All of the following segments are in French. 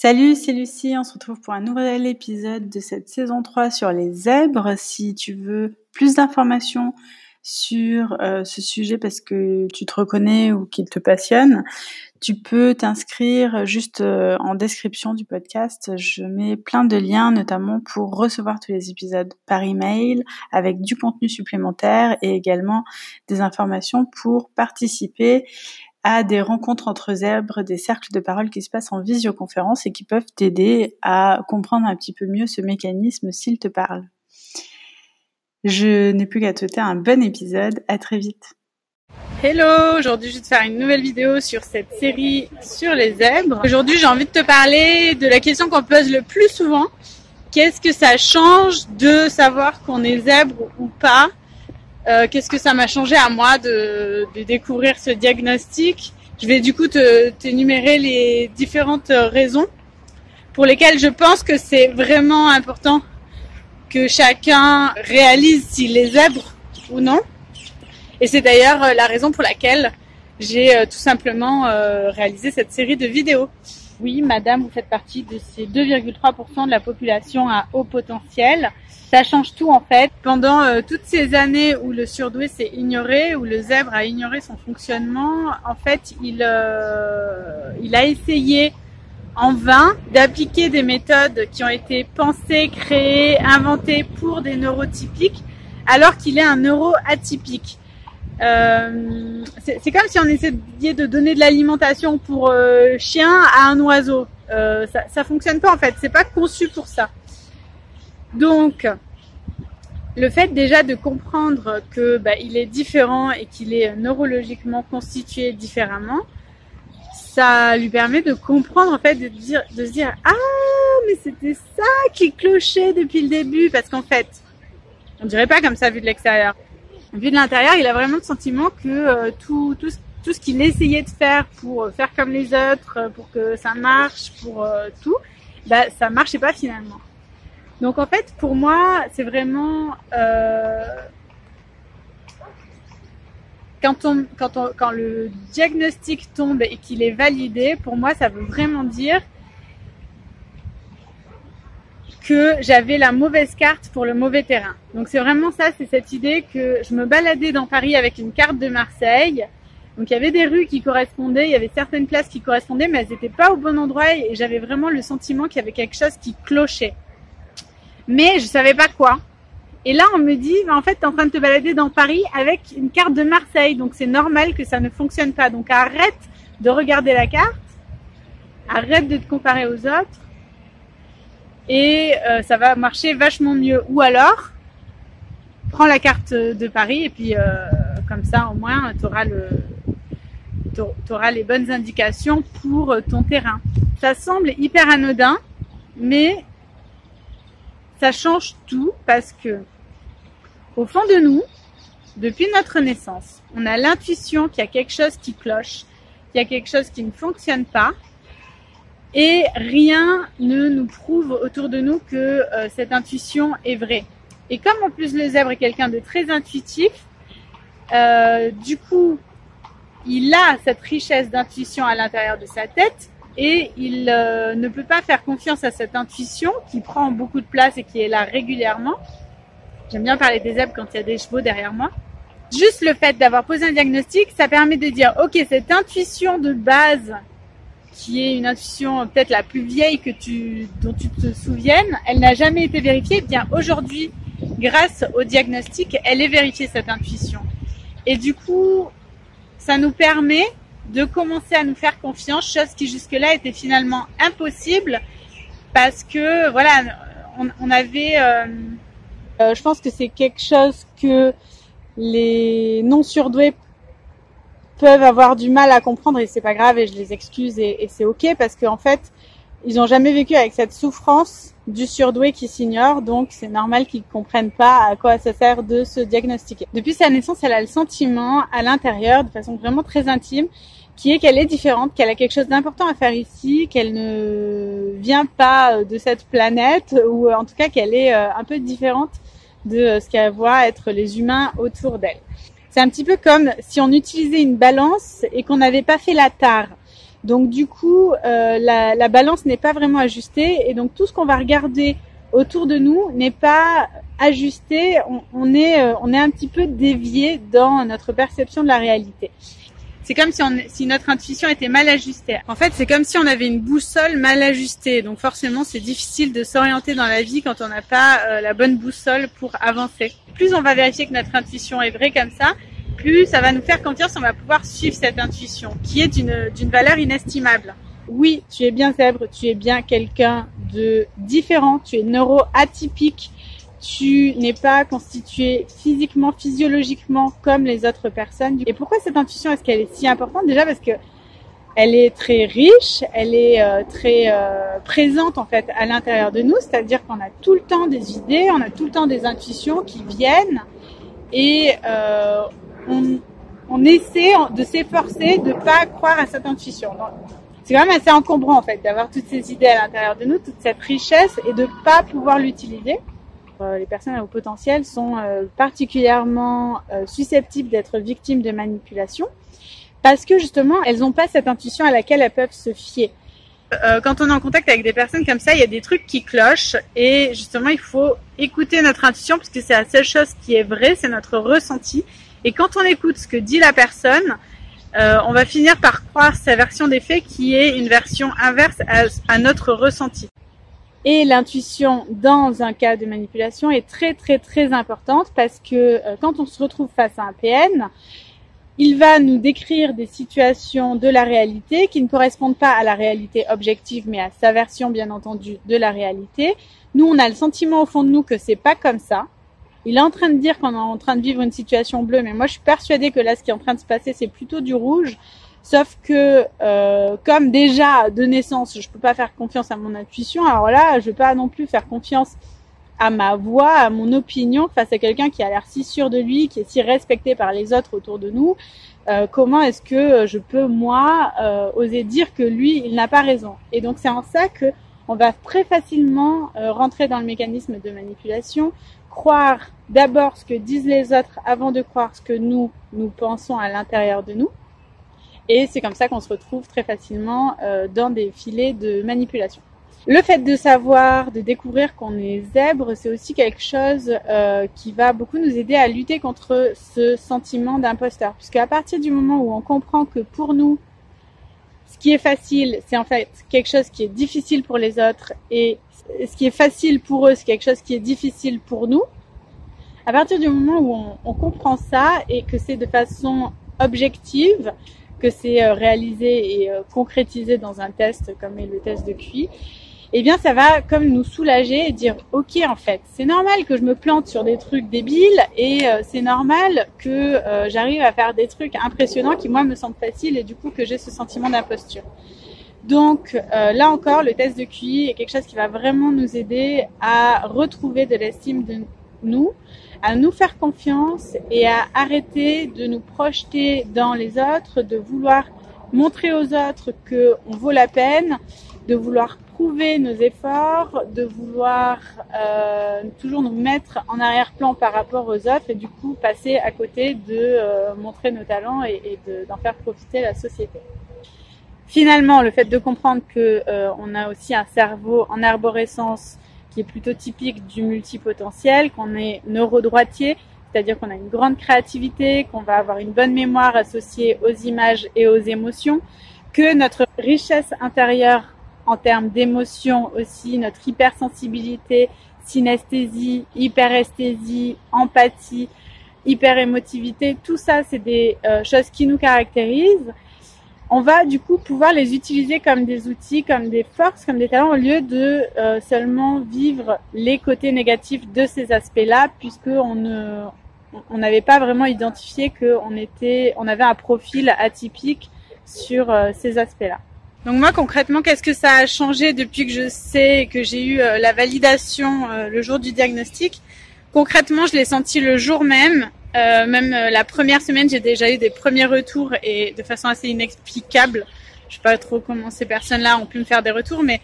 Salut, c'est Lucie, on se retrouve pour un nouvel épisode de cette saison 3 sur les zèbres. Si tu veux plus d'informations sur euh, ce sujet parce que tu te reconnais ou qu'il te passionne, tu peux t'inscrire juste euh, en description du podcast. Je mets plein de liens, notamment pour recevoir tous les épisodes par email avec du contenu supplémentaire et également des informations pour participer à des rencontres entre zèbres, des cercles de parole qui se passent en visioconférence et qui peuvent t'aider à comprendre un petit peu mieux ce mécanisme s'il te parle. Je n'ai plus qu'à te souhaiter un bon épisode. À très vite. Hello, aujourd'hui je vais te faire une nouvelle vidéo sur cette série sur les zèbres. Aujourd'hui j'ai envie de te parler de la question qu'on pose le plus souvent. Qu'est-ce que ça change de savoir qu'on est zèbre ou pas? Euh, qu'est-ce que ça m'a changé à moi de, découvrir ce diagnostic? Je vais du coup t'énumérer les différentes raisons pour lesquelles je pense que c'est vraiment important que chacun réalise s'il est zèbre ou non. Et c'est d'ailleurs euh, la raison pour laquelle j'ai euh, tout simplement réalisé cette série de vidéos. Oui, madame, vous faites partie de ces 2,3% de la population à haut potentiel ça change tout en fait. Pendant euh, toutes ces années où le surdoué s'est ignoré, où le zèbre a ignoré son fonctionnement, en fait, il, euh, il a essayé en vain d'appliquer des méthodes qui ont été pensées, créées, inventées pour des neurotypiques, alors qu'il est un neuroatypique. Euh, c'est comme si on essayait de donner de l'alimentation pour euh, chien à un oiseau. Ça, ça fonctionne pas en fait. C'est pas conçu pour ça. Donc, le fait déjà de comprendre que bah, il est différent et qu'il est neurologiquement constitué différemment, ça lui permet de comprendre en fait, de, dire, de se dire ah mais c'était ça qui clochait depuis le début parce qu'en fait, on dirait pas comme ça vu de l'extérieur. Vu de l'intérieur, il a vraiment le sentiment que euh, tout, tout, tout ce qu'il essayait de faire pour faire comme les autres, pour que ça marche, pour euh, tout, bah ça marchait pas finalement. Donc en fait, pour moi, c'est vraiment euh, quand on, quand on, quand le diagnostic tombe et qu'il est validé, pour moi, ça veut vraiment dire que j'avais la mauvaise carte pour le mauvais terrain. Donc c'est vraiment ça, c'est cette idée que je me baladais dans Paris avec une carte de Marseille. Donc il y avait des rues qui correspondaient, il y avait certaines places qui correspondaient, mais elles n'étaient pas au bon endroit et j'avais vraiment le sentiment qu'il y avait quelque chose qui clochait mais je savais pas quoi. Et là, on me dit, bah, en fait, tu es en train de te balader dans Paris avec une carte de Marseille, donc c'est normal que ça ne fonctionne pas. Donc arrête de regarder la carte, arrête de te comparer aux autres, et euh, ça va marcher vachement mieux. Ou alors, prends la carte de Paris, et puis euh, comme ça, au moins, tu auras le auras les bonnes indications pour ton terrain. Ça semble hyper anodin, mais ça change tout parce que au fond de nous, depuis notre naissance, on a l'intuition qu'il y a quelque chose qui cloche, qu'il y a quelque chose qui ne fonctionne pas et rien ne nous prouve autour de nous que euh, cette intuition est vraie. Et comme en plus le zèbre est quelqu'un de très intuitif, euh, du coup, il a cette richesse d'intuition à l'intérieur de sa tête et il euh, ne peut pas faire confiance à cette intuition qui prend beaucoup de place et qui est là régulièrement. J'aime bien parler des zèbres quand il y a des chevaux derrière moi. Juste le fait d'avoir posé un diagnostic, ça permet de dire, ok, cette intuition de base, qui est une intuition peut-être la plus vieille que tu, dont tu te souviennes, elle n'a jamais été vérifiée. Eh bien aujourd'hui, grâce au diagnostic, elle est vérifiée cette intuition. Et du coup, ça nous permet de commencer à nous faire confiance, chose qui jusque-là était finalement impossible parce que voilà, on, avait, euh, euh, je pense que c'est quelque chose que les non surdoués peuvent avoir du mal à comprendre et c'est pas grave et je les excuse et, c'est ok parce qu'en fait ils n'ont jamais vécu avec cette souffrance du surdoué qui s'ignore, donc c'est normal qu'ils comprennent pas à quoi ça sert de se diagnostiquer. Depuis sa naissance, elle a le sentiment à l'intérieur, de façon vraiment très intime, qui est qu'elle est différente, qu'elle a quelque chose d'important à faire ici, qu'elle ne vient pas de cette planète, ou en tout cas qu'elle est euh, un peu différente de ce qu'elle voit être les humains autour d'elle. C'est un petit peu comme si on utilisait une balance et qu'on n'avait pas fait la tare. Donc du coup, euh, la, la, balance n'est pas vraiment ajustée et donc tout ce qu'on va regarder autour de nous n'est pas ajusté. On, on est, euh, on est un petit peu dévié dans notre perception de la réalité. C'est comme si, on, si notre intuition était mal ajustée. En fait, c'est comme si on avait une boussole mal ajustée. Donc forcément, c'est difficile de s'orienter dans la vie quand on n'a pas euh, la bonne boussole pour avancer. Plus on va vérifier que notre intuition est vraie comme ça, plus ça va nous faire confiance, on va pouvoir suivre cette intuition, qui est d'une valeur inestimable. Oui, tu es bien zèbre, tu es bien quelqu'un de différent, tu es neuroatypique, tu n'es pas constitué physiquement, physiologiquement comme les autres personnes. Et pourquoi cette intuition est-ce qu'elle est si importante? Déjà parce que elle est très riche, elle est euh, très euh, présente en fait à l'intérieur de nous, c'est-à-dire qu'on a tout le temps des idées, on a tout le temps des intuitions qui viennent et euh, on, essaie de s'efforcer de pas croire à cette intuition. C'est quand même assez encombrant en fait d'avoir toutes ces idées à l'intérieur de nous, toute cette richesse et de pas pouvoir l'utiliser. Euh, les personnes à haut potentiel sont euh, particulièrement euh, susceptibles d'être victimes de manipulation parce que justement, elles n'ont pas cette intuition à laquelle elles peuvent se fier. quand on est en contact avec des personnes comme ça, il y a des trucs qui clochent et justement, il faut écouter notre intuition parce que c'est la seule chose qui est vraie, c'est notre ressenti. Et quand on écoute ce que dit la personne, on va finir par croire sa version des faits qui est une version inverse à notre ressenti. Et l'intuition dans un cas de manipulation est très très très importante parce que euh, quand on se retrouve face à un PN, il va nous décrire des situations de la réalité qui ne correspondent pas à la réalité objective mais à sa version bien entendu de la réalité. Nous, on a le sentiment au fond de nous que c'est pas comme ça. Il est en train de dire qu'on est en train de vivre une situation bleue, mais moi je suis persuadée que là ce qui est en train de se passer c'est plutôt du rouge Sauf que euh, comme déjà de naissance, je peux pas faire confiance à mon intuition, alors là, je vais pas non plus faire confiance à ma voix, à mon opinion face à quelqu'un qui a l'air si sûr de lui, qui est si respecté par les autres autour de nous. Euh, comment est-ce que je peux moi euh, oser dire que lui, il n'a pas raison? Et donc c'est en ça que on va très facilement rentrer dans le mécanisme de manipulation, croire d'abord ce que disent les autres avant de croire ce que nous nous pensons à l'intérieur de nous. Et c'est comme ça qu'on se retrouve très facilement euh, dans des filets de manipulation. Le fait de savoir, de découvrir qu'on est zèbre, c'est aussi quelque chose euh, qui va beaucoup nous aider à lutter contre ce sentiment d'imposteur. Puisque à partir du moment où on comprend que pour nous, ce qui est facile, c'est en fait quelque chose qui est difficile pour les autres et ce qui est facile pour eux, c'est quelque chose qui est difficile pour nous. À partir du moment où on, on comprend ça et que c'est de façon objective, que c'est euh, réalisé et euh, concrétisé dans un test comme est le test de QI, eh bien ça va comme nous soulager et dire ok en fait c'est normal que je me plante sur des trucs débiles et euh, c'est normal que j'arrive à faire des trucs impressionnants qui moi me semblent faciles et du coup que j'ai ce sentiment d'imposture. Donc là encore le test de QI est quelque chose qui va vraiment nous aider à retrouver de l'estime de nous, à nous faire confiance et à arrêter de nous projeter dans les autres, de vouloir montrer aux autres que on vaut la peine, de vouloir prouver nos efforts, de vouloir euh, toujours nous mettre en arrière-plan par rapport aux autres et du coup passer à côté de euh, montrer nos talents et, d'en faire profiter la société. Finalement, le fait de comprendre que euh, on a aussi un cerveau en arborescence qui est plutôt typique du multipotentiel, qu'on est neurodroitier, c'est-à-dire qu'on a une grande créativité, qu'on va avoir une bonne mémoire associée aux images et aux émotions, que notre richesse intérieure en termes d'émotions aussi, notre hypersensibilité, synesthésie, hyperesthésie, empathie, hyperémotivité, tout ça, c'est des euh, choses qui nous caractérisent on va du coup pouvoir les utiliser comme des outils, comme des forces, comme des talents, au lieu de euh, seulement vivre les côtés négatifs de ces aspects-là, puisque on ne, on n'avait pas vraiment identifié qu'on était, on avait un profil atypique sur euh, ces aspects-là. Donc moi concrètement, qu'est-ce que ça a changé depuis que je sais que j'ai eu euh, la validation le jour du diagnostic? Concrètement, je l'ai senti le jour même euh, même euh, la première semaine, j'ai déjà eu des premiers retours et de façon assez inexplicable. Je sais pas trop comment ces personnes-là ont pu me faire des retours, mais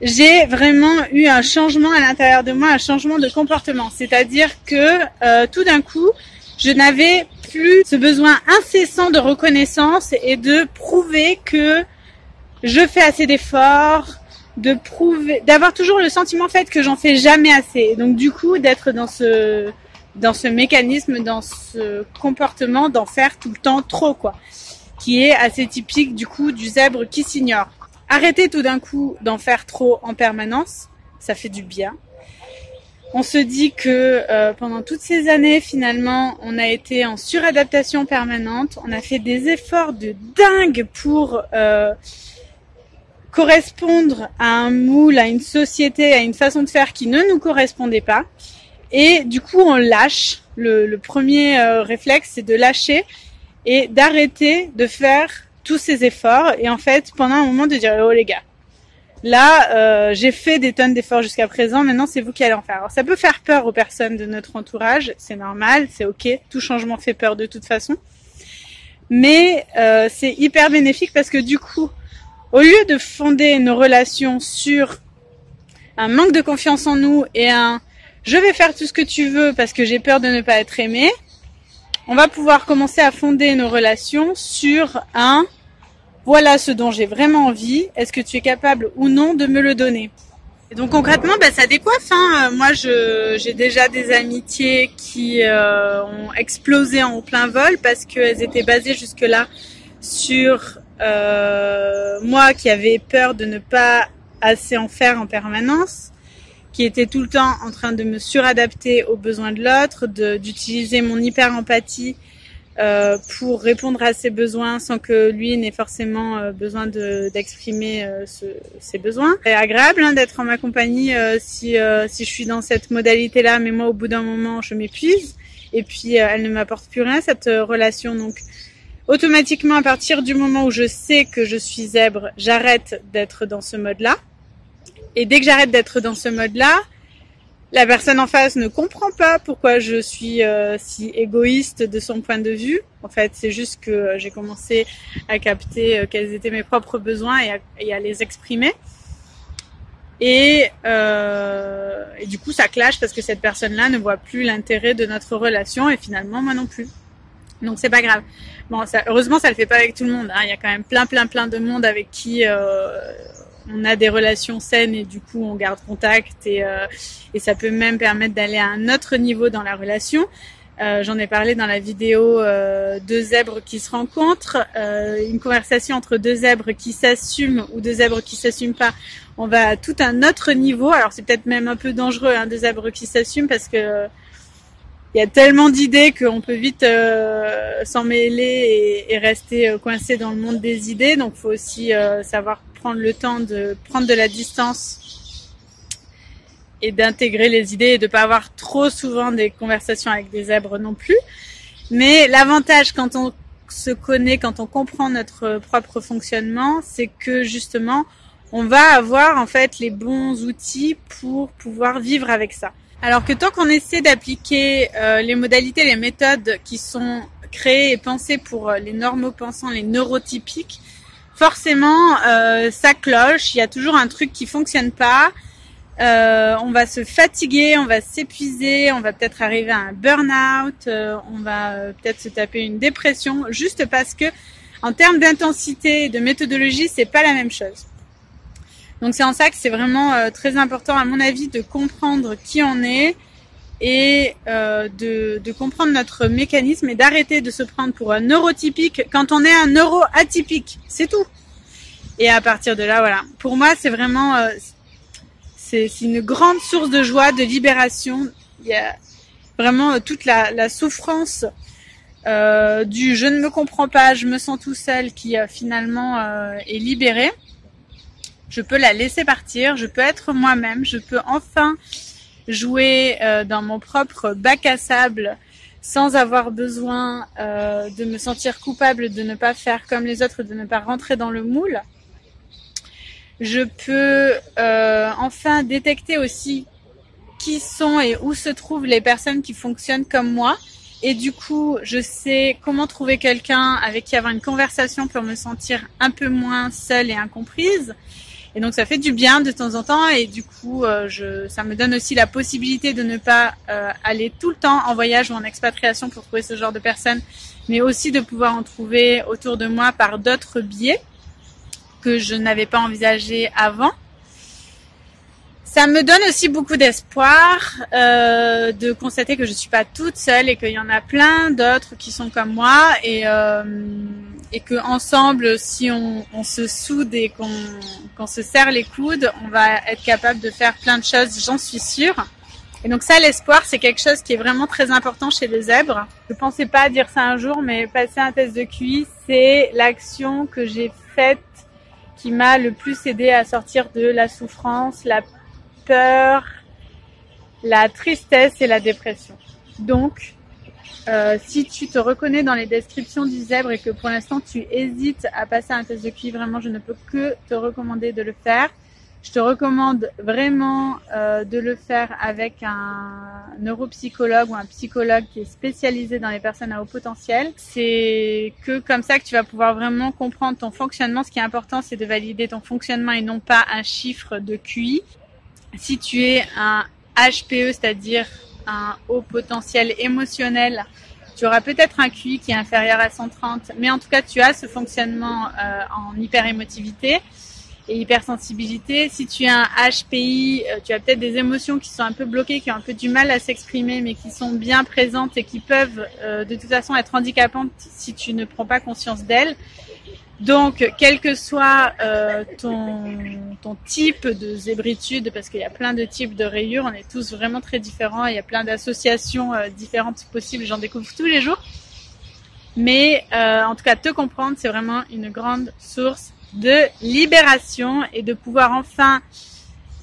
j'ai vraiment eu un changement à l'intérieur de moi, un changement de comportement. C'est-à-dire que euh, tout d'un coup, je n'avais plus ce besoin incessant de reconnaissance et de prouver que je fais assez d'efforts, de prouver, d'avoir toujours le sentiment en fait que j'en fais jamais assez. Donc du coup, d'être dans ce dans ce mécanisme, dans ce comportement d'en faire tout le temps trop quoi, qui est assez typique du coup du zèbre qui s'ignore. Arrêter tout d'un coup d'en faire trop en permanence, ça fait du bien. On se dit que euh, pendant toutes ces années, finalement, on a été en suradaptation permanente. On a fait des efforts de dingue pour euh, correspondre à un moule, à une société, à une façon de faire qui ne nous correspondait pas. Et du coup, on lâche. Le, premier euh, réflexe, c'est de lâcher et d'arrêter de faire tous ces efforts. Et en fait, pendant un moment, de dire oh les gars, là, euh, j'ai fait des tonnes d'efforts jusqu'à présent. Maintenant, c'est vous qui allez en faire. Alors, ça peut faire peur aux personnes de notre entourage. C'est normal, c'est ok. Tout changement fait peur de toute façon. Mais euh, c'est hyper bénéfique parce que du coup, au lieu de fonder nos relations sur un manque de confiance en nous et un je vais faire tout ce que tu veux parce que j'ai peur de ne pas être aimé, on va pouvoir commencer à fonder nos relations sur un voilà ce dont j'ai vraiment envie, est-ce que tu es capable ou non de me le donner? Et donc concrètement, ben, ça décoiffe. Hein. Moi, j'ai déjà des amitiés qui euh, ont explosé en plein vol parce qu'elles étaient basées jusque-là sur euh, moi qui avais peur de ne pas assez en faire en permanence, qui était tout le temps en train de me suradapter aux besoins de l'autre, d'utiliser mon hyper empathie euh, pour répondre à ses besoins sans que lui n'ait forcément euh, besoin d'exprimer euh, ses besoins. C'est agréable hein, d'être en ma compagnie euh, si, si je suis dans cette modalité-là, mais moi au bout d'un moment je m'épuise et puis elle ne m'apporte plus rien cette relation. Donc automatiquement à partir du moment où je sais que je suis zèbre, j'arrête d'être dans ce mode-là. Et dès que j'arrête d'être dans ce mode-là, la personne en face ne comprend pas pourquoi je suis euh, si égoïste de son point de vue. En fait, c'est juste que j'ai commencé à capter euh, quels étaient mes propres besoins et à, les exprimer. Et, euh, du coup, ça clash parce que cette personne-là ne voit plus l'intérêt de notre relation et finalement moi non plus. Donc c'est pas grave. Bon, ça, heureusement, ça le fait pas avec tout le monde. Hein. Il y a quand même plein, plein, plein de monde avec qui euh, on a des relations saines et du coup on garde contact et, euh, et ça peut même permettre d'aller à un autre niveau dans la relation. Euh, J'en ai parlé dans la vidéo euh, deux zèbres qui se rencontrent, euh, une conversation entre deux zèbres qui s'assument ou deux zèbres qui s'assument pas. On va à tout un autre niveau. Alors c'est peut-être même un peu dangereux, hein, deux zèbres qui s'assument parce que il y a tellement d'idées qu'on peut vite euh, s'en mêler et, et, rester euh, coincé dans le monde des idées. Donc, faut aussi euh, savoir prendre le temps de prendre de la distance et d'intégrer les idées et de pas avoir trop souvent des conversations avec des zèbres non plus. Mais l'avantage quand on se connaît, quand on comprend notre propre fonctionnement, c'est que justement, on va avoir en fait les bons outils pour pouvoir vivre avec ça. Alors que tant qu'on essaie d'appliquer euh, les modalités, les méthodes qui sont créées et pensées pour euh, les normaux pensants, les neurotypiques, forcément euh, ça cloche. Il y a toujours un truc qui fonctionne pas. on va se fatiguer, on va s'épuiser, on va peut-être arriver à un burn-out, on va peut-être se taper une dépression, juste parce que en termes d'intensité et de méthodologie, c'est pas la même chose. Donc c'est en ça que c'est vraiment euh, très important à mon avis de comprendre qui on est et euh, de, comprendre notre mécanisme et d'arrêter de se prendre pour un neurotypique quand on est un neuro atypique. C'est tout. Et à partir de là, voilà. Pour moi, c'est vraiment euh, c'est une grande source de joie, de libération. Il y a vraiment euh, toute la, souffrance du je ne me comprends pas, je me sens tout seul qui finalement est libérée je peux la laisser partir, je peux être moi-même, je peux enfin jouer euh, dans mon propre bac à sable sans avoir besoin euh, de me sentir coupable de ne pas faire comme les autres, de ne pas rentrer dans le moule. Je peux euh, enfin détecter aussi qui sont et où se trouvent les personnes qui fonctionnent comme moi. Et du coup, je sais comment trouver quelqu'un avec qui avoir une conversation pour me sentir un peu moins seule et incomprise Et donc ça fait du bien de temps en temps et du coup euh, je, ça me donne aussi la possibilité de ne pas euh, aller tout le temps en voyage ou en expatriation pour trouver ce genre de personnes, mais aussi de pouvoir en trouver autour de moi par d'autres biais que je n'avais pas envisagé avant. Ça me donne aussi beaucoup d'espoir euh, de constater que je suis pas toute seule et qu'il y en a plein d'autres qui sont comme moi et euh, et que ensemble, si on, on se soude et qu'on qu'on se serre les coudes, on va être capable de faire plein de choses. J'en suis sûre. Et donc ça, l'espoir, c'est quelque chose qui est vraiment très important chez les zèbres. Je pensais pas dire ça un jour, mais passer un test de QI, c'est l'action que j'ai faite qui m'a le plus aidé à sortir de la souffrance, la peur, la tristesse et la dépression. Donc, euh, si tu te reconnais dans les descriptions du zèbre et que pour l'instant tu hésites à passer un test de QI, vraiment je ne peux que te recommander de le faire. Je te recommande vraiment euh, de le faire avec un neuropsychologue ou un psychologue qui est spécialisé dans les personnes à haut potentiel. C'est que comme ça que tu vas pouvoir vraiment comprendre ton fonctionnement. Ce qui est important, c'est de valider ton fonctionnement et non pas un chiffre de QI. Si tu es un HPE, c'est-à-dire un haut potentiel émotionnel, tu auras peut-être un QI qui est inférieur à 130, mais en tout cas, tu as ce fonctionnement euh, en hyperémotivité et hypersensibilité. Si tu as un HPI, euh, tu as peut-être des émotions qui sont un peu bloquées, qui ont un peu du mal à s'exprimer, mais qui sont bien présentes et qui peuvent euh, de toute façon être handicapantes si tu ne prends pas conscience d'elles. Donc, quel que soit euh, ton, type de zébritude, parce qu'il y a plein de types de rayures, on est tous vraiment très différents, il y a plein d'associations euh, différentes possibles, j'en découvre tous les jours. Mais euh, en tout cas, te comprendre, c'est vraiment une grande source de libération et de pouvoir enfin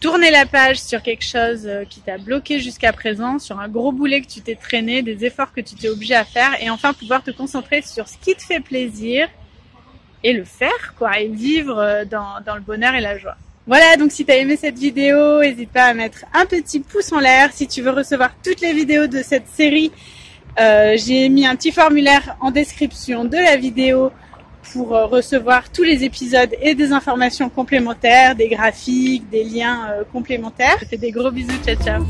tourner la page sur quelque chose qui t'a bloqué jusqu'à présent, sur un gros boulet que tu t'es traîné, des efforts que tu t'es obligé à faire, et enfin pouvoir te concentrer sur ce qui te fait plaisir et le faire, quoi, et vivre euh, dans, dans le bonheur et la joie. Voilà, donc si tu as aimé cette vidéo, n'hésite pas à mettre un petit pouce en l'air. Si tu veux recevoir toutes les vidéos de cette série, euh, j'ai mis un petit formulaire en description de la vidéo pour euh, recevoir tous les épisodes et des informations complémentaires, des graphiques, des liens complémentaires. Je fais des gros bisous, ciao ciao.